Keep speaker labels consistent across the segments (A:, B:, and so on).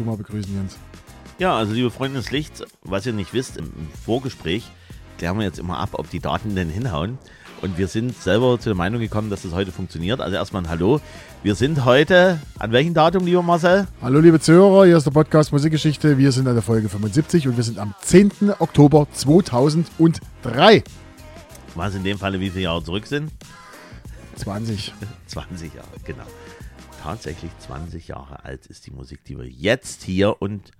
A: Du mal begrüßen, Jens.
B: Ja, also liebe Freunde des Lichts, was ihr nicht wisst, im Vorgespräch klären wir jetzt immer ab, ob die Daten denn hinhauen. Und wir sind selber zu der Meinung gekommen, dass das heute funktioniert. Also erstmal ein Hallo. Wir sind heute, an welchem Datum, lieber Marcel?
A: Hallo liebe Zuhörer, hier ist der Podcast Musikgeschichte. Wir sind an der Folge 75 und wir sind am 10. Oktober 2003.
B: Was in dem Falle wie viele Jahre zurück sind?
A: 20.
B: 20 Jahre, genau. Tatsächlich 20 Jahre alt ist die Musik, die wir jetzt hier und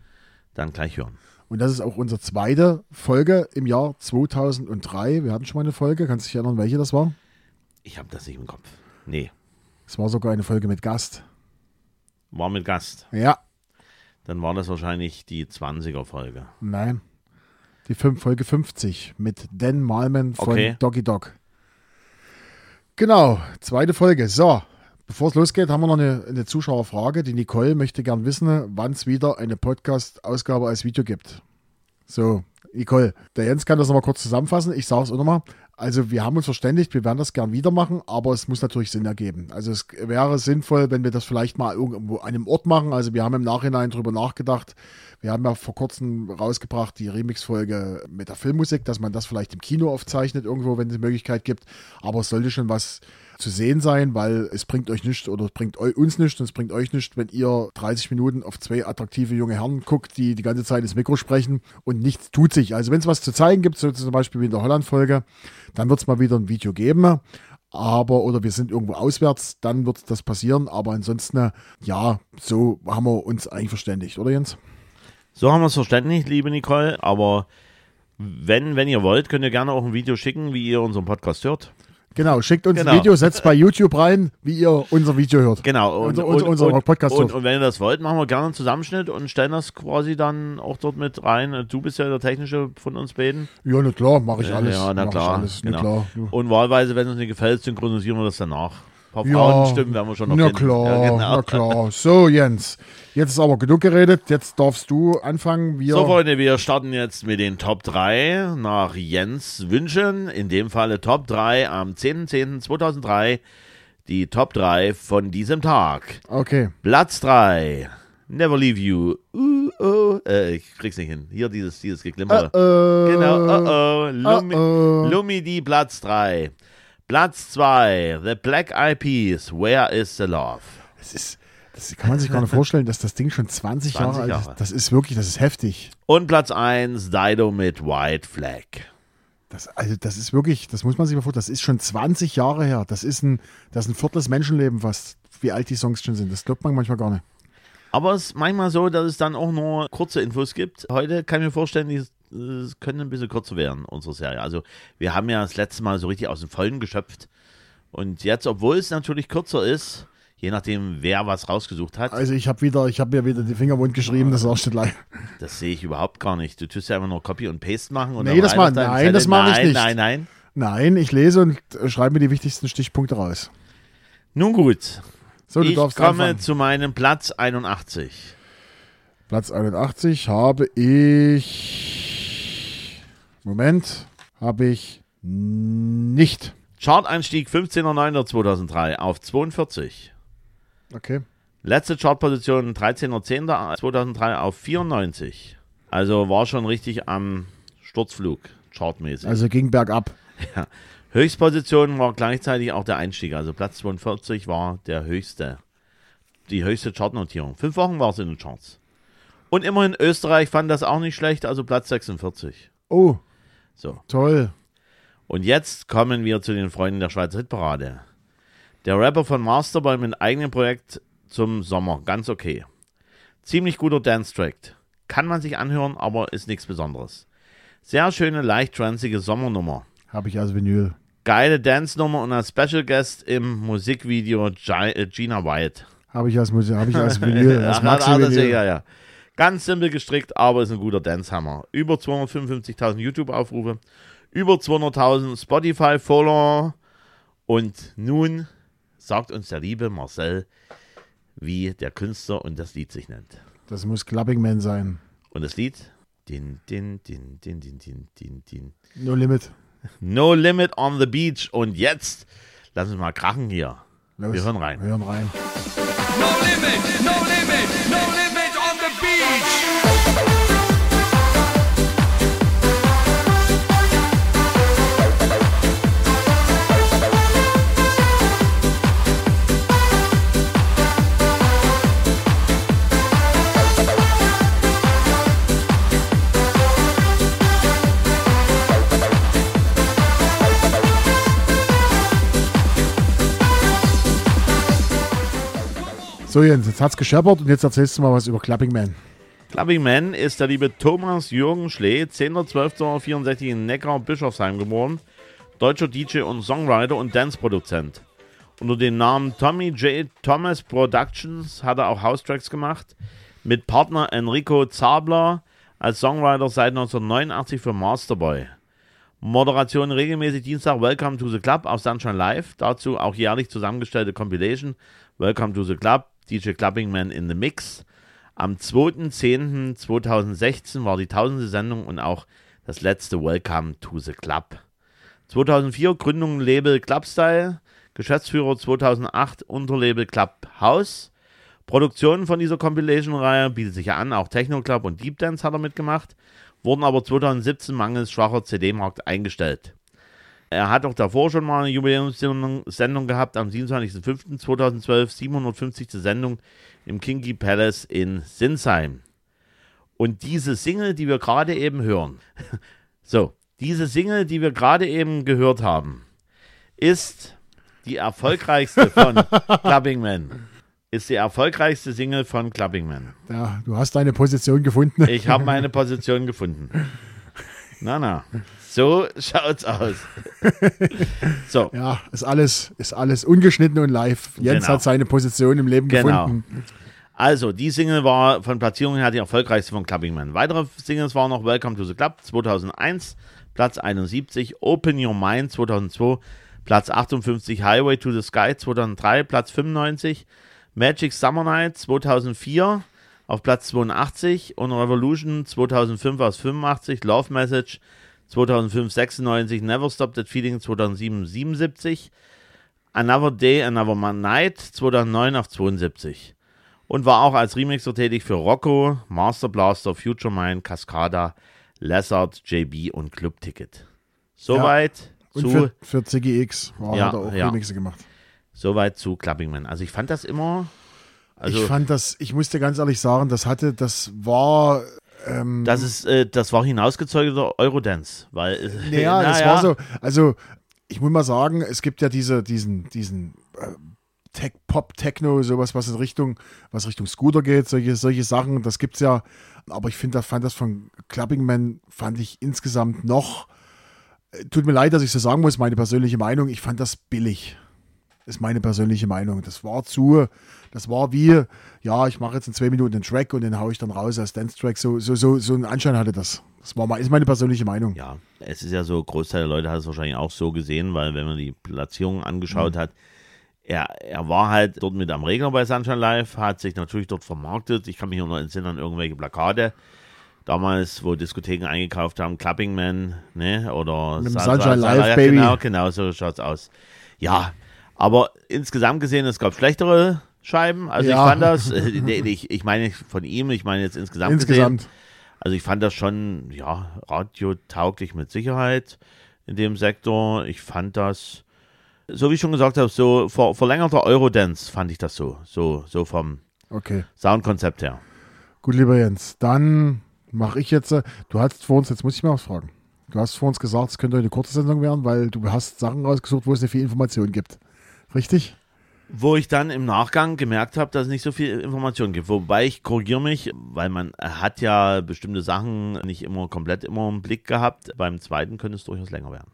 B: dann gleich hören.
A: Und das ist auch unsere zweite Folge im Jahr 2003. Wir hatten schon mal eine Folge. Kannst du dich erinnern, welche das war?
B: Ich habe das nicht im Kopf. Nee.
A: Es war sogar eine Folge mit Gast.
B: War mit Gast.
A: Ja.
B: Dann war das wahrscheinlich die 20er Folge.
A: Nein. Die Folge 50 mit Dan Malman von
B: okay.
A: Doggy Dog. Genau, zweite Folge. So, bevor es losgeht, haben wir noch eine, eine Zuschauerfrage. Die Nicole möchte gern wissen, wann es wieder eine Podcast-Ausgabe als Video gibt. So, Nicole, der Jens kann das nochmal kurz zusammenfassen. Ich sage es auch nochmal. Also wir haben uns verständigt, wir werden das gern wieder machen, aber es muss natürlich Sinn ergeben. Also es wäre sinnvoll, wenn wir das vielleicht mal irgendwo an einem Ort machen. Also wir haben im Nachhinein drüber nachgedacht. Wir haben ja vor kurzem rausgebracht die Remix-Folge mit der Filmmusik, dass man das vielleicht im Kino aufzeichnet irgendwo, wenn es die Möglichkeit gibt. Aber es sollte schon was zu sehen sein, weil es bringt euch nichts oder es bringt uns nichts und es bringt euch nichts, wenn ihr 30 Minuten auf zwei attraktive junge Herren guckt, die die ganze Zeit ins Mikro sprechen und nichts tut sich. Also wenn es was zu zeigen gibt, so zum Beispiel wie in der Holland-Folge, dann wird es mal wieder ein Video geben. Aber, oder wir sind irgendwo auswärts, dann wird das passieren. Aber ansonsten, ja, so haben wir uns eigentlich verständigt, oder Jens?
B: So haben wir es verständigt, liebe Nicole. Aber wenn, wenn ihr wollt, könnt ihr gerne auch ein Video schicken, wie ihr unseren Podcast hört.
A: Genau, schickt uns genau. ein Video, setzt bei YouTube rein, wie ihr unser Video hört.
B: Genau,
A: und, unser, unser, unser Podcast
B: und. Und wenn ihr das wollt, machen wir gerne einen Zusammenschnitt und stellen das quasi dann auch dort mit rein. Du bist ja der Technische von uns beiden.
A: Ja, na klar, mache ich alles.
B: Ja, na klar.
A: Alles,
B: genau.
A: klar.
B: Und wahlweise, wenn es uns nicht gefällt, synchronisieren wir das danach. Paar ja, Frauenstimmen werden wir schon noch
A: Na klar,
B: ja, genau.
A: na klar. So, Jens, jetzt ist aber genug geredet. Jetzt darfst du anfangen. Wir
B: so, Freunde, wir starten jetzt mit den Top 3 nach Jens Wünschen. In dem Falle Top 3 am 10.10.2003. Die Top 3 von diesem Tag.
A: Okay.
B: Platz 3. Never Leave You. Uh, oh. Äh, ich krieg's nicht hin. Hier dieses, dieses Geklimper.
A: Uh -oh.
B: Genau. Uh oh. Lumi,
A: Uh -oh.
B: Lumi die Platz 3. Platz 2, The Black Eyed Peas, Where is the Love?
A: Das ist, das kann man sich gar nicht vorstellen, dass das Ding schon 20,
B: 20
A: Jahre alt
B: Jahre.
A: ist. Das ist wirklich, das ist heftig.
B: Und Platz 1, Dido mit White Flag.
A: Das, also das ist wirklich, das muss man sich mal vorstellen, das ist schon 20 Jahre her. Das ist ein, das ist ein Viertel des Menschenleben fast, wie alt die Songs schon sind. Das glaubt man manchmal gar nicht.
B: Aber es ist manchmal so, dass es dann auch nur kurze Infos gibt. Heute kann ich mir vorstellen, die es können ein bisschen kürzer werden, unsere Serie. Also wir haben ja das letzte Mal so richtig aus dem Vollen geschöpft. Und jetzt, obwohl es natürlich kürzer ist, je nachdem, wer was rausgesucht hat.
A: Also ich habe wieder, ich habe mir wieder die Finger wund geschrieben, das ist auch
B: Das sehe ich überhaupt gar nicht. Du tust ja einfach nur Copy und Paste machen. Und
A: nee, das mal, nein, das mache ich nicht.
B: Nein, nein,
A: nein. ich lese und schreibe mir die wichtigsten Stichpunkte raus.
B: Nun gut.
A: So,
B: ich komme anfangen. zu meinem Platz 81.
A: Platz 81 habe ich Moment, habe ich nicht.
B: Chart-Einstieg 15.09.2003 auf 42.
A: Okay.
B: Letzte Chartposition 13.10.2003 auf 94. Also war schon richtig am Sturzflug, chartmäßig.
A: Also ging bergab.
B: Ja. Höchstposition war gleichzeitig auch der Einstieg. Also Platz 42 war der höchste. Die höchste Chartnotierung. Fünf Wochen war es in den Charts. Und immerhin Österreich fand das auch nicht schlecht, also Platz 46.
A: Oh.
B: So.
A: Toll.
B: Und jetzt kommen wir zu den Freunden der Schweizer Hitparade. Der Rapper von Masterboy mit eigenem Projekt zum Sommer, ganz okay. Ziemlich guter Dance-Track. Kann man sich anhören, aber ist nichts Besonderes. Sehr schöne, leicht transige Sommernummer.
A: Habe ich als Vinyl.
B: Geile Dance-Nummer und als Special Guest im Musikvideo äh, Gina White.
A: Habe ich als Musik, habe ich als Vinyl, als
B: Maxi -Vinyl. Ja, ja. Ganz simpel gestrickt, aber ist ein guter Dance-Hammer. Über 255.000 YouTube-Aufrufe, über 200.000 Spotify-Follower. Und nun sagt uns der liebe Marcel, wie der Künstler und das Lied sich nennt.
A: Das muss Clubbing Man sein.
B: Und das Lied? Din, din, din, din, din, din, din, din.
A: No Limit.
B: No Limit on the Beach. Und jetzt lass uns mal krachen hier.
A: Los,
B: wir hören rein.
A: Wir hören rein.
C: No limit, no limit, no limit
A: So Jens, jetzt hat's gescheppert und jetzt erzählst du mal was über Clapping Man.
B: Clubbing Man ist der liebe Thomas Jürgen Schlee, 10.12.64 in Neckar-Bischofsheim geboren, deutscher DJ und Songwriter und Dance-Produzent. Unter dem Namen Tommy J. Thomas Productions hat er auch House-Tracks gemacht, mit Partner Enrico Zabler als Songwriter seit 1989 für Masterboy. Moderation regelmäßig Dienstag Welcome to the Club auf Sunshine Live, dazu auch jährlich zusammengestellte Compilation Welcome to the Club, DJ Clubbing Man in the Mix. Am 2.10.2016 war die tausendste Sendung und auch das letzte Welcome to the Club. 2004 Gründung Label Clubstyle, Geschäftsführer 2008 Unterlabel Clubhouse. Produktionen von dieser Compilation-Reihe bietet sich an, auch Techno Club und Deep Dance hat er mitgemacht, wurden aber 2017 mangels schwacher CD-Markt eingestellt. Er hat auch davor schon mal eine Jubiläumssendung gehabt, am 27.05.2012, 750. Sendung im Kinky Palace in Sinsheim. Und diese Single, die wir gerade eben hören, so, diese Single, die wir gerade eben gehört haben, ist die erfolgreichste von Clubbing Man. Ist die erfolgreichste Single von Clubbing Man.
A: Ja, du hast deine Position gefunden.
B: Ich habe meine Position gefunden. Na, na. So schaut's aus.
A: so. Ja, ist alles, ist alles ungeschnitten und live. Jens genau. hat seine Position im Leben genau. gefunden.
B: Also, die Single war von Platzierungen her die erfolgreichste von Clubbing Man. Weitere Singles waren noch Welcome to the Club 2001, Platz 71, Open Your Mind 2002, Platz 58, Highway to the Sky 2003, Platz 95, Magic Summer Night 2004 auf Platz 82 und Revolution 2005 aus 85, Love Message 2005 96, Never Stop That Feeling 2007 77, Another Day, Another Night 2009 auf 72 und war auch als Remixer tätig für Rocco, Master Blaster, Future Mind, Cascada, Lessard, JB und Club Ticket. Soweit
A: ja, zu. Für, für CGX war, ja, hat er auch ja. Remixe gemacht.
B: Soweit zu Clubbing Man. Also ich fand das immer. Also
A: ich fand das, ich musste ganz ehrlich sagen, das hatte, das war
B: ähm, das ist, äh, das war hinausgezeugeter Eurodance, weil.
A: Äh, naja, na, das war so. Also, ich muss mal sagen, es gibt ja diese, diesen, diesen äh, Tech, Pop, Techno, sowas, was in Richtung, was Richtung Scooter geht, solche, solche Sachen, das gibt's ja. Aber ich finde, fand das von Clubbing Man, fand ich insgesamt noch. Äh, tut mir leid, dass ich so sagen muss, meine persönliche Meinung, ich fand das billig. Ist meine persönliche Meinung. Das war zu, das war wie, ja, ich mache jetzt in zwei Minuten einen Track und den haue ich dann raus als Dance-Track. So, so, so, so einen Anschein hatte das. Das war mal, ist meine persönliche Meinung.
B: Ja, es ist ja so, Großteil der Leute hat es wahrscheinlich auch so gesehen, weil wenn man die Platzierung angeschaut mhm. hat, er, er war halt dort mit am Regner bei Sunshine Live, hat sich natürlich dort vermarktet. Ich kann mich noch entsinnen an irgendwelche Plakate. Damals, wo Diskotheken eingekauft haben, Clapping Man, ne, oder
A: Sunshine Live, Baby.
B: Genau, genau, so schaut's aus. Ja, aber insgesamt gesehen, es gab schlechtere Scheiben. Also ja. ich fand das, äh, ich, ich meine von ihm, ich meine jetzt insgesamt.
A: Insgesamt. Gesehen,
B: also ich fand das schon, ja, radiotauglich mit Sicherheit in dem Sektor. Ich fand das, so wie ich schon gesagt habe, so ver, verlängerter Eurodance fand ich das so, so, so vom
A: okay.
B: Soundkonzept her.
A: Gut, lieber Jens, dann mache ich jetzt, äh, du hast vor uns, jetzt muss ich mal was fragen. Du hast vor uns gesagt, es könnte eine kurze Sendung werden, weil du hast Sachen rausgesucht, wo es nicht viel Information gibt. Richtig?
B: wo ich dann im Nachgang gemerkt habe, dass es nicht so viel Information gibt. Wobei ich korrigiere mich, weil man hat ja bestimmte Sachen nicht immer komplett immer im Blick gehabt. Beim zweiten könnte es durchaus länger werden.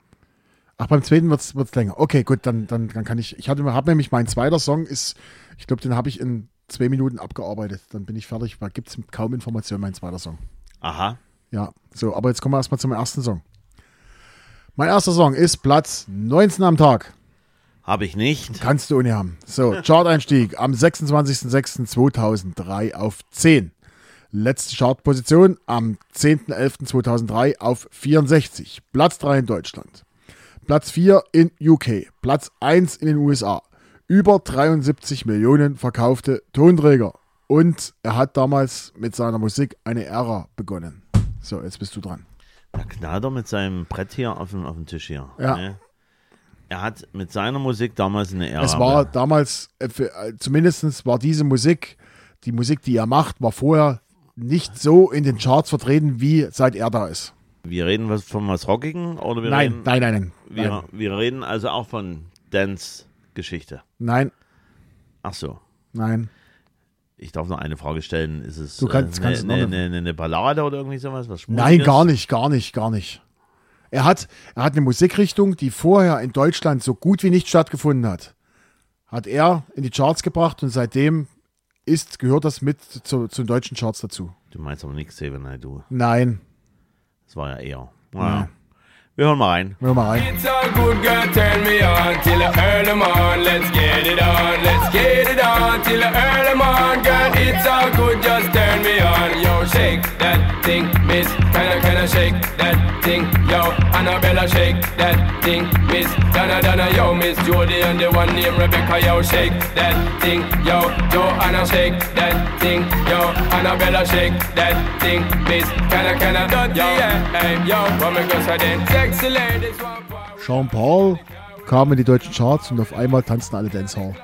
A: Ach, beim zweiten wird es länger. Okay, gut, dann, dann, dann kann ich. Ich habe nämlich mein zweiter Song ist, ich glaube, den habe ich in zwei Minuten abgearbeitet. Dann bin ich fertig. Da gibt es kaum Informationen, mein zweiter Song.
B: Aha.
A: Ja, so, aber jetzt kommen wir erstmal zum ersten Song. Mein erster Song ist Platz 19 am Tag.
B: Habe ich nicht.
A: Kannst du ohne haben. So, Chart-Einstieg am 26.06.2003 auf 10. Letzte Chartposition am 10.11.2003 auf 64. Platz 3 in Deutschland. Platz 4 in UK. Platz 1 in den USA. Über 73 Millionen verkaufte Tonträger. Und er hat damals mit seiner Musik eine Ära begonnen. So, jetzt bist du dran.
B: Da knallt er mit seinem Brett hier auf dem, auf dem Tisch hier.
A: Ja. Ne?
B: Er hat mit seiner Musik damals eine Ära.
A: Es war damals, äh, äh, zumindest war diese Musik, die Musik, die er macht, war vorher nicht so in den Charts vertreten, wie seit er da ist.
B: Wir reden was von was Rockigen oder wir
A: nein,
B: reden,
A: nein, nein, nein,
B: wir,
A: nein.
B: Wir reden also auch von Dance-Geschichte.
A: Nein.
B: Ach so.
A: Nein.
B: Ich darf noch eine Frage stellen. Ist es
A: Du kannst-
B: äh, eine, eine, eine, eine Ballade oder irgendwie sowas? Was
A: Nein, gar nicht, gar nicht, gar nicht. Er hat, er hat eine Musikrichtung, die vorher in Deutschland so gut wie nicht stattgefunden hat. Hat er in die Charts gebracht und seitdem ist, gehört das mit zu, zu den deutschen Charts dazu.
B: Du meinst aber nichts, Xavier Naidoo.
A: Nein.
B: Das war ja eher.
A: Ja.
B: Naja. Wir hören mal rein.
A: Hör mal rein.
C: It's all good, girl, turn me on till I earn them on. Let's get it on, let's get it on till I earn them on. Girl, it's all good, just turn me on. Yo, shake that thing, miss. Thing. Yo, Annabella, shake that thing, miss. Donna, Donna, yo, Miss Jody and the one named Rebecca, yo, shake that thing. Yo, Joanna, shake that thing. Yo, Annabella, shake that thing, miss. Kinda, kinda, yo, hey, yo, me go then? Sexy ladies power.
A: Jean Paul kam in die deutschen Charts und auf einmal tanzten alle Dancehall.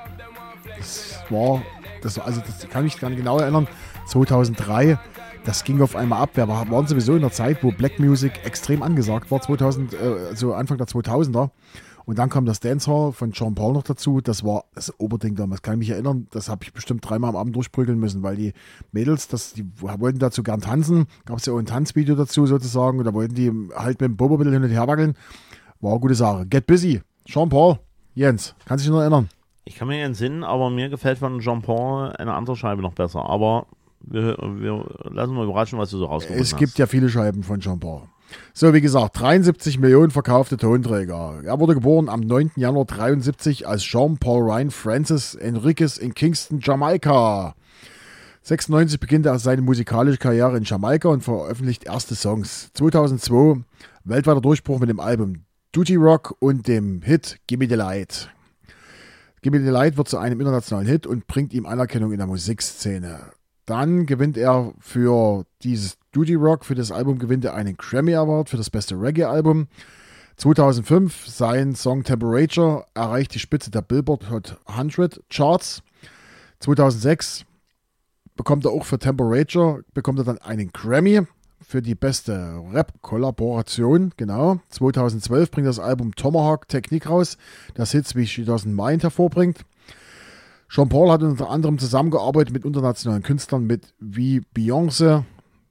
A: Das war, das war, also das kann ich gar nicht genau erinnern, 2003, das ging auf einmal ab. Wir war- waren sowieso in der Zeit, wo Black Music extrem angesagt war, 2000, äh, so Anfang der 2000er. Und dann kam das Dancehall von Jean Paul noch dazu. Das war das Oberding damals. Kann ich mich erinnern, das habe ich bestimmt dreimal am Abend durchprügeln müssen, weil die Mädels, das, die wollten dazu gern tanzen. Gab es ja auch ein Tanzvideo dazu sozusagen. Und da wollten die halt mit dem Bobo ein hin und her wackeln. War eine gute Sache. Get busy. Jean Paul, Jens, kannst du dich noch erinnern?
B: Ich kann mir entsinnen, aber mir gefällt von Jean Paul eine andere Scheibe noch besser. Aber wir, wir lassen mal überraschen, was du so rausgefunden
A: Es
B: hast.
A: gibt ja viele Scheiben von Jean Paul. So, wie gesagt, 73 Millionen verkaufte Tonträger. Er wurde geboren am 9. Januar 73 als Jean Paul Ryan Francis Enriquez in Kingston, Jamaika. 96 beginnt er seine musikalische Karriere in Jamaika und veröffentlicht erste Songs. 2002 weltweiter Durchbruch mit dem Album Duty Rock und dem Hit Gimme the Light. Gimme the Light wird zu einem internationalen Hit und bringt ihm Anerkennung in der Musikszene. Dann gewinnt er für dieses Duty Rock, für das Album gewinnt er einen Grammy Award für das beste Reggae-Album. 2005 sein Song Temperature erreicht die Spitze der Billboard Hot 100 Charts. 2006 bekommt er auch für Temperature, bekommt er dann einen Grammy für die beste Rap-Kollaboration, genau. 2012 bringt das Album Tomahawk Technik raus, das Hits wie She Doesn't Mind hervorbringt. Jean Paul hat unter anderem zusammengearbeitet mit internationalen Künstlern mit wie Beyoncé,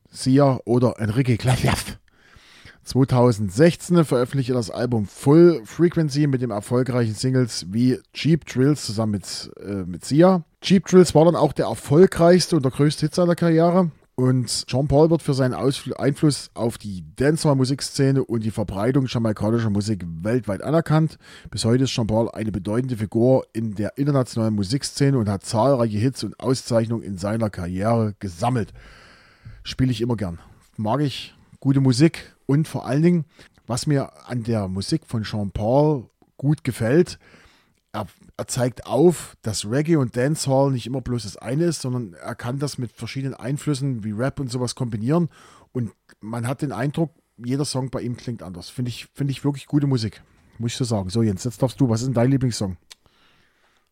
A: Sia oder Enrique Iglesias. 2016 veröffentlichte er das Album Full Frequency mit dem erfolgreichen Singles wie Cheap Drills zusammen mit, äh, mit Sia. Cheap Drills war dann auch der erfolgreichste und der größte Hit seiner Karriere. Und Jean Paul wird für seinen Ausfl Einfluss auf die Dancehall-Musikszene und die Verbreitung jamaikanischer Musik weltweit anerkannt. Bis heute ist Jean Paul eine bedeutende Figur in der internationalen Musikszene und hat zahlreiche Hits und Auszeichnungen in seiner Karriere gesammelt. Spiele ich immer gern. Mag ich gute Musik und vor allen Dingen, was mir an der Musik von Jean Paul gut gefällt, er, zeigt auf, dass Reggae und Dancehall nicht immer bloß das eine ist, sondern er kann das mit verschiedenen Einflüssen wie Rap und sowas kombinieren und man hat den Eindruck, jeder Song bei ihm klingt anders. Finde ich, finde ich wirklich gute Musik, muss ich so sagen. So Jens, jetzt darfst du, was ist denn dein Lieblingssong?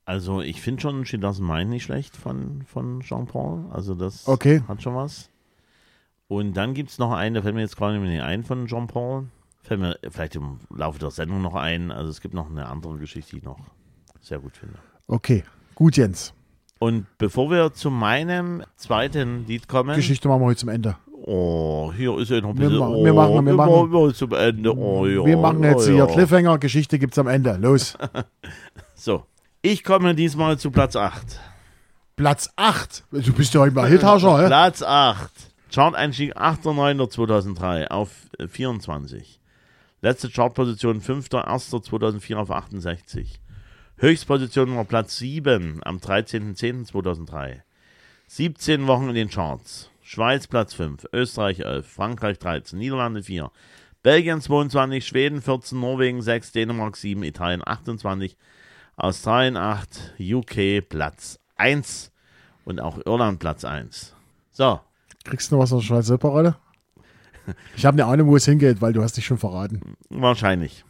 B: Also ich finde schon She Doesn't Mind nicht schlecht von, von Jean Paul. Also das
A: Okay.
B: hat schon was. Und dann gibt es noch einen, der fällt mir jetzt gerade nicht ein von Jean Paul. Fällt mir vielleicht im Laufe der Sendung noch ein. Also es gibt noch eine andere Geschichte, die ich noch sehr gut finde.
A: Okay, gut Jens.
B: Und bevor wir zu meinem zweiten Lied kommen.
A: Geschichte machen wir heute zum Ende.
B: Oh, hier ist ja noch ein
A: Wir
B: bisschen.
A: ma-
B: oh,
A: wir machen- wir machen-
B: wir zum Ende. Oh, ja,
A: Wir machen jetzt
B: oh,
A: hier
B: ja.
A: Cliffhanger, Geschichte gibt's am Ende. Los.
B: So, ich komme diesmal zu Platz 8.
A: Platz 8. Du bist ja heute mal Hithauscher, hä?
B: Platz 8. Chart-Einstieg 8.9.2003 auf äh, 24. Letzte Chartposition 5.1.2004 auf 68. Höchstposition war Platz 7 am 13.10.2003. 17 Wochen in den Charts. Schweiz Platz 5, Österreich 11, Frankreich 13, Niederlande 4, Belgien 22, Schweden 14, Norwegen 6, Dänemark 7, Italien 28, Australien 8, UK Platz 1 und auch Irland Platz 1. So,
A: Kriegst du noch was aus der Schweiz Silberrolle? Ich habe eine Ahnung, wo es hingeht, weil du hast dich schon verraten.
B: wahrscheinlich.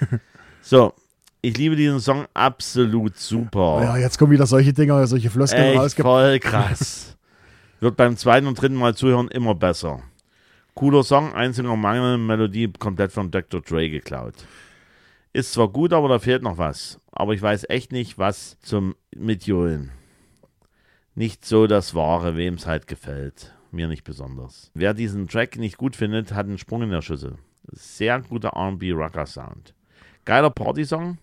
B: so, ich liebe diesen Song absolut super.
A: Ja, jetzt kommen wieder solche Dinger, solche Floskeln
B: Echt
A: rausge...
B: voll krass. Wird beim zweiten und dritten Mal zuhören immer besser. Cooler Song, einziger Mangel, Melodie komplett von Dr. Dre geklaut. Ist zwar gut, aber da fehlt noch was. Aber ich weiß echt nicht, was zum Mitjohlen. nicht so das Wahre, wem es halt gefällt. Mir nicht besonders. Wer diesen Track nicht gut findet, hat einen Sprung in der Schüssel. Sehr guter R&B-Rocker-Sound. Geiler Party-Song.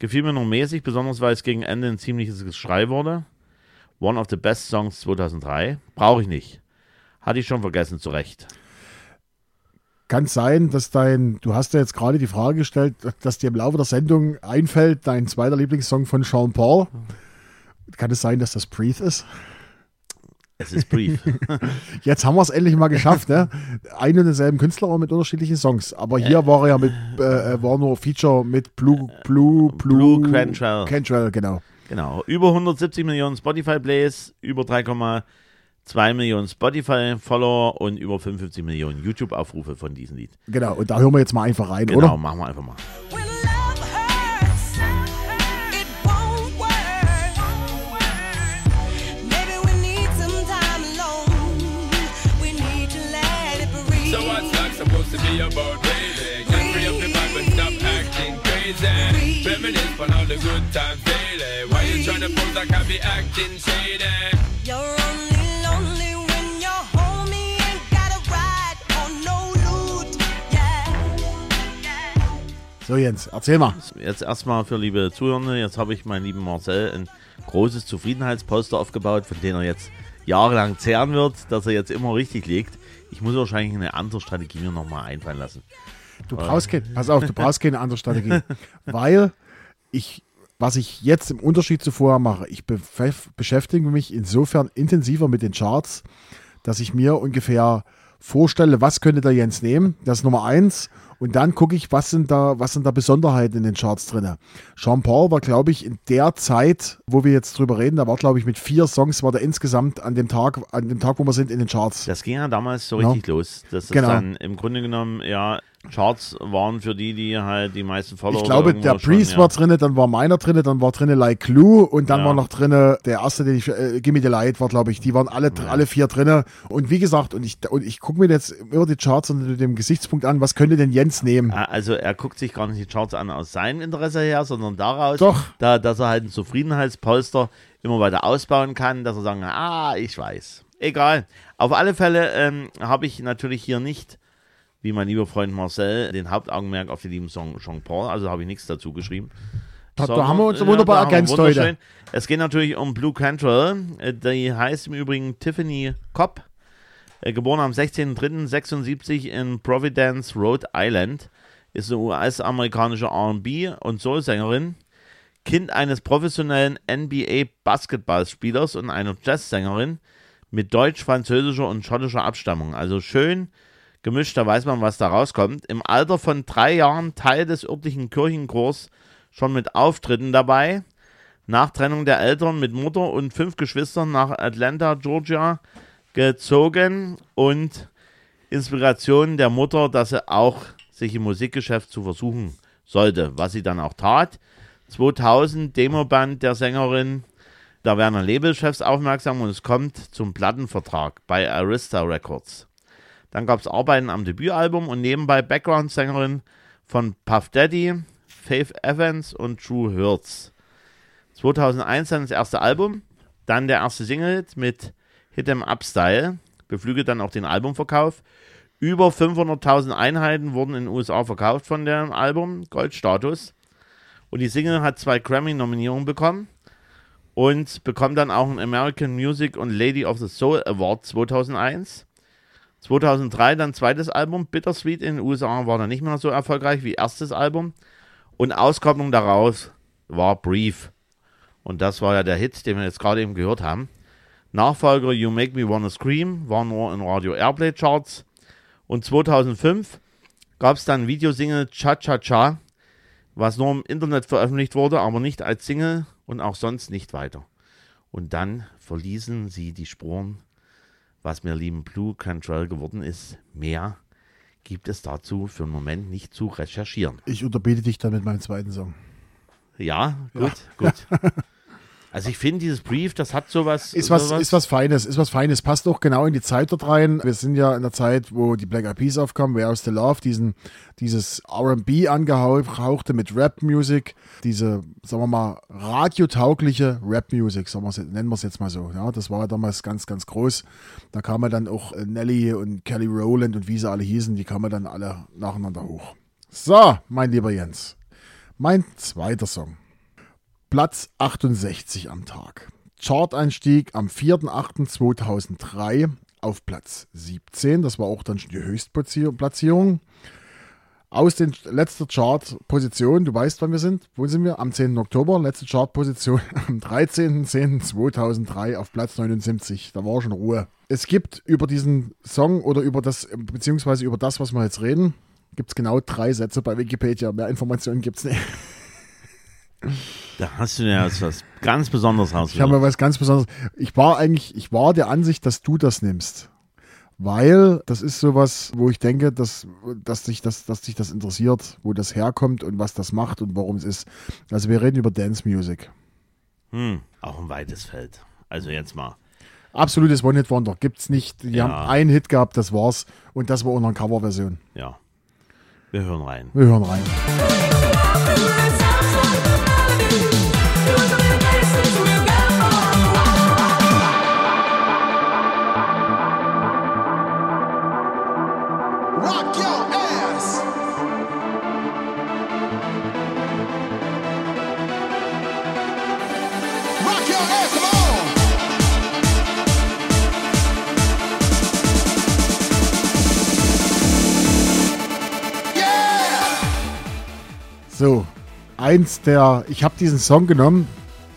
B: Gefiel mir noch mäßig, besonders weil es gegen Ende ein ziemliches Geschrei wurde. One of the Best Songs 2003. Brauche ich nicht. Hatte ich schon vergessen, zu Recht.
A: Kann es sein, dass dein, du hast ja jetzt gerade die Frage gestellt, dass dir im Laufe der Sendung einfällt, dein zweiter Lieblingssong von Sean Paul. Kann es sein, dass das Breathe ist?
B: Es ist Brief.
A: Jetzt haben wir es endlich mal geschafft, ne? Ein und denselben Künstler, aber mit unterschiedlichen Songs. Aber hier war er ja mit, äh, war nur Feature mit Blue, Blue, Blue,
B: Blue Cantrell.
A: Cantrell, genau.
B: Genau. Über 170 Millionen Spotify-Plays, über 3,2 Millionen Spotify-Follower und über 55 Millionen YouTube-Aufrufe von diesem Lied.
A: Genau, und da hören wir jetzt mal einfach rein,
B: Genau,
A: oder?
B: machen wir einfach mal.
D: To
C: be about, baby? Get free up your vibe and stop acting crazy. Reminisce on all the good times daily. Why you trying to pose like I be acting shady?
D: You're only lonely when you're home. You ain't got a ride on no loot. Yeah.
A: So, Jens, erzähl mal.
B: Jetzt erstmal für liebe Zuhörende, jetzt habe ich meinen lieben Marcel ein großes Zufriedenheitsposter aufgebaut, von dem er jetzt jahrelang zehren wird, dass er jetzt immer richtig liegt. Ich muss wahrscheinlich eine andere Strategie mir nochmal einfallen lassen.
A: Du brauchst keine, pass auf, du brauchst keine andere Strategie. weil ich, was ich jetzt im Unterschied zu vorher mache, ich bef- beschäftige mich insofern intensiver mit den Charts, dass ich mir ungefähr vorstelle, was könnte der Jens nehmen. Das ist Nummer eins. Und dann gucke ich, was sind da, was sind da Besonderheiten in den Charts drin. Jean Paul war, glaube ich, in der Zeit, wo wir jetzt drüber reden, da war, glaube ich, mit vier Songs war der insgesamt an dem Tag, an dem Tag, wo wir sind, in den Charts.
B: Das ging ja damals so
A: Ja.
B: richtig los. Das ist
A: Genau.
B: dann im Grunde genommen, ja, Charts waren für die, die halt die meisten Follower
A: Ich glaube, der Priest
B: ja.
A: war drinne, dann war meiner drinne, dann war drinne Like Clue und dann
B: Ja.
A: war noch drinne der erste, den ich, äh, Gimme the Light war, glaube ich. Die waren alle, alle vier drinne. Und wie gesagt, und ich, und ich gucke mir jetzt immer die Charts unter dem Gesichtspunkt an, was könnte denn Jens nehmen?
B: Also er guckt sich gar nicht die Charts an aus seinem Interesse her, sondern daraus,
A: Doch.
B: Da, dass er halt ein Zufriedenheitspolster immer weiter ausbauen kann, dass er sagen ah, ich weiß. Egal. Auf alle Fälle ähm, habe ich natürlich hier nicht, wie mein lieber Freund Marcel, den Hauptaugenmerk auf den lieben Song Jean Paul, also habe ich nichts dazu geschrieben.
A: Da, da
B: Sondern,
A: haben wir uns
B: ja,
A: wunderbar
B: da wir
A: ergänzt heute.
B: Es geht natürlich um Blue Cantrell. Äh, Die heißt im Übrigen Tiffany Cobb. Äh, Geboren am 16.03.76 in Providence, Rhode Island. Ist eine US-amerikanische RB- und Soul-Sängerin. Kind eines professionellen NBA-Basketballspielers und einer Jazzsängerin mit deutsch, französischer und schottischer Abstammung. Also schön gemischt, da weiß man, was da rauskommt. Im Alter von drei Jahren Teil des örtlichen Kirchenchors schon mit Auftritten dabei. Nach Trennung der Eltern mit Mutter und fünf Geschwistern nach Atlanta, Georgia gezogen und Inspiration der Mutter, dass sie auch sich im Musikgeschäft zu versuchen sollte, was sie dann auch tat. 2000 Demoband der Sängerin, da werden Labelchefs aufmerksam und es kommt zum Plattenvertrag bei Arista Records. Dann gab es Arbeiten am Debütalbum und nebenbei Background-Sängerin von Puff Daddy, Faith Evans und Drew Hurts. 2001 dann das erste Album, dann der erste Single mit Hit 'em Up Style, beflügelt dann auch den Albumverkauf. Über 500.000 Einheiten wurden in den USA verkauft von dem Album, Goldstatus. Und die Single hat zwei Grammy-Nominierungen bekommen und bekommt dann auch einen American Music und Lady of the Soul Award 2001. 2003 dann zweites Album, Bittersweet in den USA war dann nicht mehr so erfolgreich wie erstes Album. Und Auskopplung daraus war Brief. Und das war ja der Hit, den wir jetzt gerade eben gehört haben. Nachfolger You Make Me Wanna Scream war nur in Radio Airplay Charts. Und 2005 gab es dann Videosingle Cha Cha Cha, was nur im Internet veröffentlicht wurde, aber nicht als Single und auch sonst nicht weiter. Und dann verließen sie die Spuren, was mir lieben Blue Control geworden ist. Mehr gibt es dazu für einen Moment nicht zu recherchieren.
A: Ich unterbiete dich dann mit meinem zweiten Song.
B: Ja, gut, gut. Also ich finde, dieses Brief, das hat sowas.
A: Ist was,
B: sowas
A: ist was Feines, ist was Feines. Passt auch genau in die Zeit dort rein. Wir sind ja in der Zeit, wo die Black Eyed Peas aufkamen, Where's the Love, diesen, dieses R&B angehauchte mit Rap-Music, diese, sagen wir mal, radiotaugliche Rap-Music, nennen wir es jetzt mal so. Ja, das war damals ganz, ganz groß. Da kamen dann auch Nelly und Kelly Rowland und wie sie alle hießen, die kamen dann alle nacheinander hoch. So, mein lieber Jens, mein zweiter Song. Platz 68 am Tag. Chart-Einstieg am 4.8.2003 auf Platz 17. Das war auch dann schon die Höchstplatzierung. Aus den letzter Chart-Position, du weißt, wann wir sind. Wo sind wir? Am 10. Oktober. Letzte Chart-Position am 13.10.2003 auf Platz 79. Da war schon Ruhe. Es gibt über diesen Song oder über das, beziehungsweise über das, was wir jetzt reden, gibt es genau drei Sätze bei Wikipedia. Mehr Informationen gibt es nicht.
B: Da hast du ja was ganz Besonderes
A: Ich habe was ganz Besonderes. Ich war eigentlich, ich war der Ansicht, dass du das nimmst. Weil das ist sowas, wo ich denke, dass, dass, dich das, dass dich das interessiert, wo das herkommt und was das macht und warum es ist. Also wir reden über Dance Music.
B: Hm, auch ein weites Feld. Also jetzt mal.
A: Absolutes One-Hit-Wonder. Gibt's nicht. Die
B: Ja.
A: haben einen Hit gehabt, das war's. Und das war auch noch eine Coverversion.
B: Ja. Wir hören rein.
A: Wir hören rein. So, eins der, ich habe diesen Song genommen,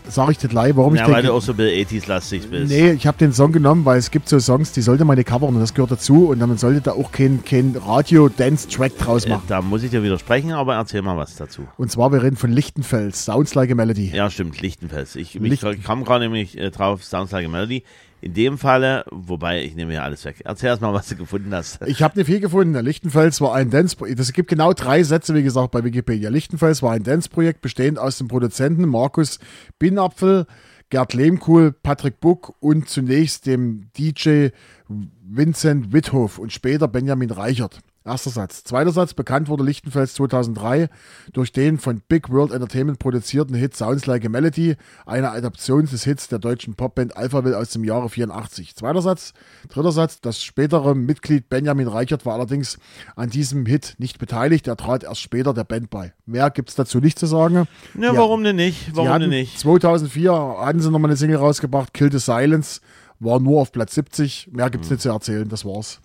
A: sage ich dir gleich, warum
B: Ja,
A: ich
B: weil
A: denke,
B: du auch so Bill 80s-lastig bist.
A: Nee, ich habe den Song genommen, weil es gibt so Songs, die sollte man nicht covern und das gehört dazu und dann sollte da auch kein, kein Radio-Dance-Track draus
B: Äh,
A: machen.
B: Da muss ich dir widersprechen, aber erzähl mal was dazu.
A: Und zwar, wir reden von Lichtenfels, Sounds Like a Melody.
B: Ja, stimmt, Lichtenfels. Ich,
A: Lichten-
B: ich kam gerade nämlich äh, drauf, Sounds Like a Melody. In dem Falle, wobei ich nehme ja alles weg. Erzähl erst mal, was du gefunden hast.
A: Ich habe nicht viel gefunden. Lichtenfels war ein Dance, es gibt genau drei Sätze, wie gesagt, bei Wikipedia. Lichtenfels war ein Dance-Projekt bestehend aus den Produzenten Markus Binapfel, Gerd Lehmkuhl, Patrick Buck und zunächst dem DJ Vincent Withof und später Benjamin Reichert. Erster Satz. Zweiter Satz. Bekannt wurde Lichtenfels 2003 durch den von Big World Entertainment produzierten Hit Sounds Like a Melody, eine Adaption des Hits der deutschen Popband Alphaville aus dem Jahre 84. Zweiter Satz. Dritter Satz. Das spätere Mitglied Benjamin Reichert war allerdings an diesem Hit nicht beteiligt. Er trat erst später der Band bei. Mehr gibt es dazu nicht zu sagen.
B: Ja,
A: Ja.
B: warum denn nicht? Warum denn nicht?
A: 2004 hatten sie nochmal eine Single rausgebracht, Kill the Silence. War nur auf Platz 70. Mehr gibt es nicht zu erzählen. Das war's.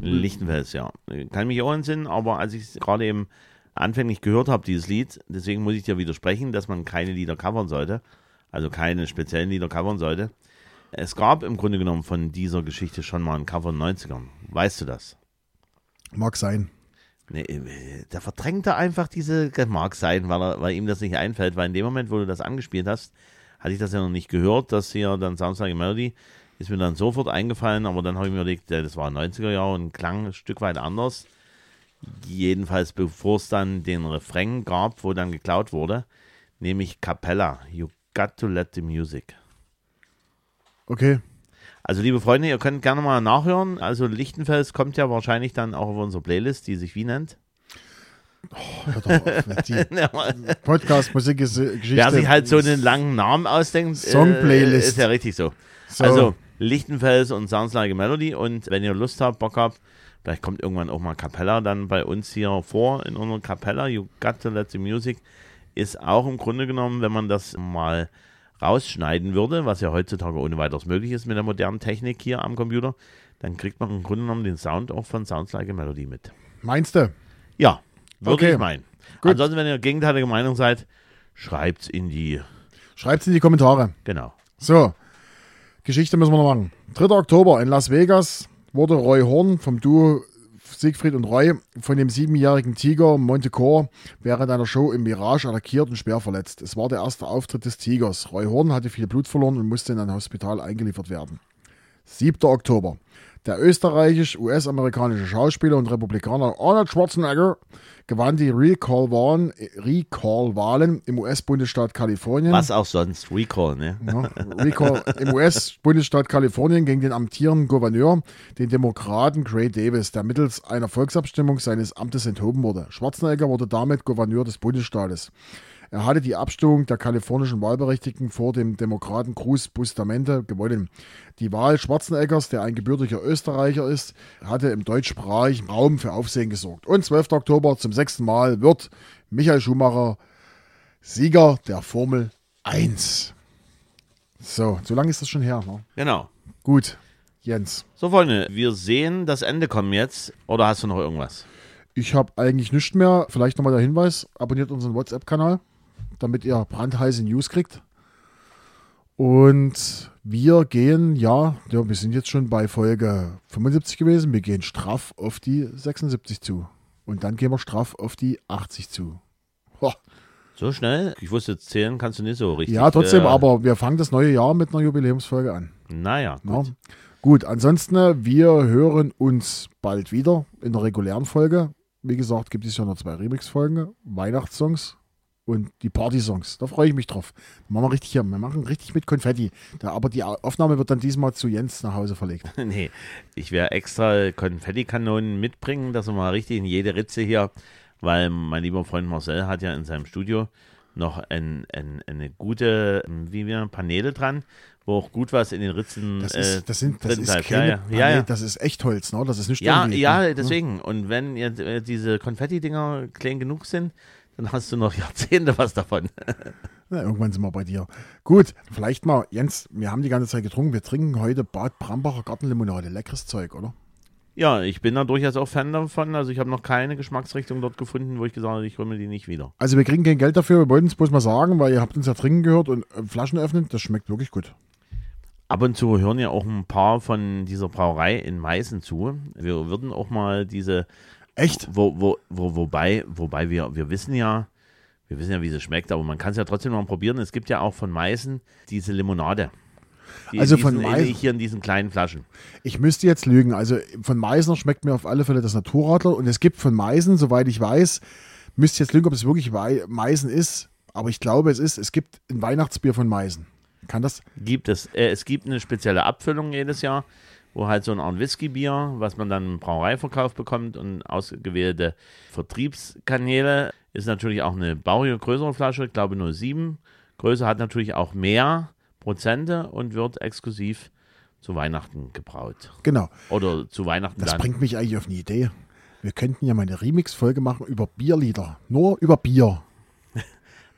B: Lichtenfels, ja. Kann mich auch entsinnen, aber als ich es gerade eben anfänglich gehört habe, dieses Lied, deswegen muss ich dir widersprechen, dass man keine Lieder covern sollte. Also keine speziellen Lieder covern sollte. Es gab im Grunde genommen von dieser Geschichte schon mal ein Cover in den 90ern. Weißt du das?
A: Mag sein.
B: Nee, äh, der verdrängt da einfach diese, mag sein, weil, er, weil ihm das nicht einfällt, weil in dem Moment, wo du das angespielt hast, hatte ich das ja noch nicht gehört, dass hier dann Sounds Like a Melody ist mir dann sofort eingefallen, aber dann habe ich mir überlegt, ja, das war 90er Jahre und klang ein Stück weit anders. Jedenfalls bevor es dann den Refrain gab, wo dann geklaut wurde, nämlich Capella, You Got to Let the Music.
A: Okay.
B: Also liebe Freunde, ihr könnt gerne mal nachhören. Also Lichtenfels kommt ja wahrscheinlich dann auch auf unsere Playlist, die sich wie nennt.
A: Auf, ne? die Podcast, Musik, ist, äh, Geschichte.
B: Wer sich halt so einen langen Namen ausdenkt,
A: Song-Playlist.
B: äh, ist ja richtig so.
A: So.
B: Also Lichtenfels und Sounds Like a Melody und wenn ihr Lust habt, Bock habt, vielleicht kommt irgendwann auch mal Capella dann bei uns hier vor in unserer Capella. You Got to Let the Music ist auch im Grunde genommen, wenn man das mal rausschneiden würde, was ja heutzutage ohne weiteres möglich ist mit der modernen Technik hier am Computer, dann kriegt man im Grunde genommen den Sound auch von Sounds Like a Melody mit.
A: Meinst du?
B: Ja, würde
A: Okay.
B: ich meinen.
A: Gut.
B: Ansonsten, wenn ihr gegenteilige Meinung seid, schreibt's in die,
A: Schreibt's in die Kommentare.
B: genau.
A: So, Geschichte müssen wir noch machen. 3. Oktober in Las Vegas wurde Roy Horn vom Duo Siegfried und Roy von dem siebenjährigen Tiger Montecore während einer Show im Mirage attackiert und schwer verletzt. Es war der erste Auftritt des Tigers. Roy Horn hatte viel Blut verloren und musste in ein Hospital eingeliefert werden. 7. Oktober. Der österreichisch-US-amerikanische Schauspieler und Republikaner Arnold Schwarzenegger gewann die Recall-Wahlen Recall im US-Bundesstaat Kalifornien.
B: Was auch sonst, Recall, ne?
A: Ja, Recall im US-Bundesstaat Kalifornien gegen den amtierenden Gouverneur, den Demokraten Gray Davis, der mittels einer Volksabstimmung seines Amtes enthoben wurde. Schwarzenegger wurde damit Gouverneur des Bundesstaates. Er hatte die Abstimmung der kalifornischen Wahlberechtigten vor dem Demokraten Cruz Bustamante gewonnen. Die Wahl Schwarzeneggers, der ein gebürtiger Österreicher ist, hatte im deutschsprachigen Raum für Aufsehen gesorgt. Und 12. Oktober zum sechsten Mal wird Michael Schumacher Sieger der Formel 1. So, so lange ist das schon her. Ne?
B: Genau.
A: Gut, Jens.
B: So, Freunde, wir sehen das Ende kommen jetzt. Oder hast du noch irgendwas?
A: Ich habe eigentlich nichts mehr. Vielleicht nochmal der Hinweis: abonniert unseren WhatsApp-Kanal, damit ihr brandheiße News kriegt. Und wir gehen, ja, ja, wir sind jetzt schon bei Folge 75 gewesen. Wir gehen straff auf die 76 zu. Und dann gehen wir straff auf die 80 zu. Ho.
B: So schnell? Ich wusste, jetzt zählen kannst du nicht so richtig.
A: Ja, trotzdem,
B: äh,
A: aber wir fangen das neue Jahr mit einer Jubiläumsfolge an.
B: Naja,
A: Ja.
B: gut.
A: Gut, ansonsten, äh, wir hören uns bald wieder in der regulären Folge. Wie gesagt, gibt es ja noch zwei Remix-Folgen, Weihnachtssongs und die Party-Songs. Da freue ich mich drauf. Da machen wir richtig hier, wir machen richtig mit Konfetti. Da, aber die Aufnahme wird dann diesmal zu Jens nach Hause verlegt.
B: Nee, ich werde extra Konfettikanonen mitbringen, dass wir mal richtig in jede Ritze hier, weil mein lieber Freund Marcel hat ja in seinem Studio noch ein, ein, eine gute, wie wir Paneele dran, wo auch gut was in den Ritzen
A: Das
B: äh,
A: ist, das sind, das ist keine,
B: ja, ja. Ja, ja.
A: das ist Echtholz, ne? Das ist nicht
B: Ja, ja, deswegen. Und wenn jetzt äh, diese Konfetti-Dinger klein genug sind, dann hast du noch Jahrzehnte was davon.
A: Na, irgendwann sind wir bei dir. Gut, vielleicht mal, Jens, wir haben die ganze Zeit getrunken. Wir trinken heute Bad Brambacher Gartenlimonade. Leckeres Zeug, oder?
B: Ja, ich bin da durchaus auch Fan davon. Also ich habe noch keine Geschmacksrichtung dort gefunden, wo ich gesagt habe, ich mir die nicht wieder.
A: Also wir kriegen kein Geld dafür, wir wollten es bloß mal sagen, weil ihr habt uns ja trinken gehört und äh, Flaschen öffnen, das schmeckt wirklich gut.
B: Ab und zu hören ja auch ein paar von dieser Brauerei in Meißen zu. Wir würden auch mal diese,
A: Echt?
B: wo, wo, wo, wobei, wobei wir, wir wissen ja, wir wissen ja, wie sie schmeckt, aber man kann es ja trotzdem mal probieren. Es gibt ja auch von Meißen diese Limonade. Die
A: Also
B: in
A: von
B: diesen,
A: Meißen-
B: Hier in diesen kleinen Flaschen.
A: Ich müsste jetzt lügen. Also von Meißner schmeckt mir auf alle Fälle das Naturradler und es gibt von Meißen, soweit ich weiß, müsste jetzt lügen, ob es wirklich Meißen ist, aber ich glaube es ist, es gibt ein Weihnachtsbier von Meißen. Kann das?
B: Gibt es, äh, es gibt eine spezielle Abfüllung jedes Jahr, wo halt so eine Art Whiskybier, was man dann im Brauereiverkauf bekommt und ausgewählte Vertriebskanäle, ist natürlich auch eine bauige, größere Flasche, ich glaube nur 7. Größe hat natürlich auch mehr Prozente und wird exklusiv zu Weihnachten gebraut.
A: Genau.
B: Oder zu Weihnachten
A: Das
B: dann.
A: bringt mich eigentlich auf eine Idee. Wir könnten ja mal eine Remix-Folge machen über Bierlieder. Nur über Bier.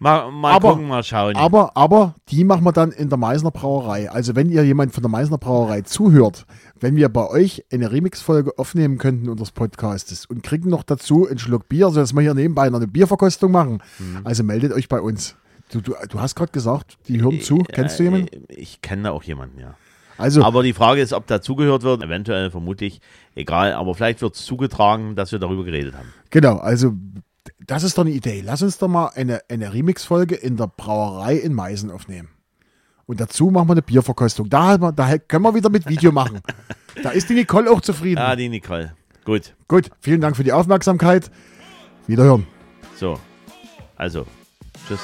B: Mal, mal
A: Aber-
B: gucken, mal schauen.
A: Aber, aber die machen wir dann in der Meißner Brauerei. Also wenn ihr jemand von der Meißner Brauerei zuhört, wenn wir bei euch eine Remix-Folge aufnehmen könnten unseres Podcastes und kriegen noch dazu einen Schluck Bier, sodass wir hier nebenbei noch eine Bierverkostung machen.
B: Mhm.
A: Also meldet euch bei uns. Du, du, du hast gerade gesagt, die hören zu. Kennst du jemanden?
B: Äh, Ich kenne da auch jemanden, ja.
A: Also,
B: Aber die Frage ist, ob dazugehört wird. Eventuell, vermutlich. Egal, aber vielleicht wird es zugetragen, dass wir darüber geredet haben.
A: genau, also das ist doch eine Idee. Lass uns doch mal eine, eine Remix-Folge in der Brauerei in Meißen aufnehmen. Und dazu machen wir eine Bierverkostung. Da, da können wir wieder mit Video machen. Da ist die Nicole auch zufrieden.
B: Ah, die Nicole. Gut.
A: Gut, vielen Dank für die Aufmerksamkeit. Wiederhören.
B: So. Also. Tschüss.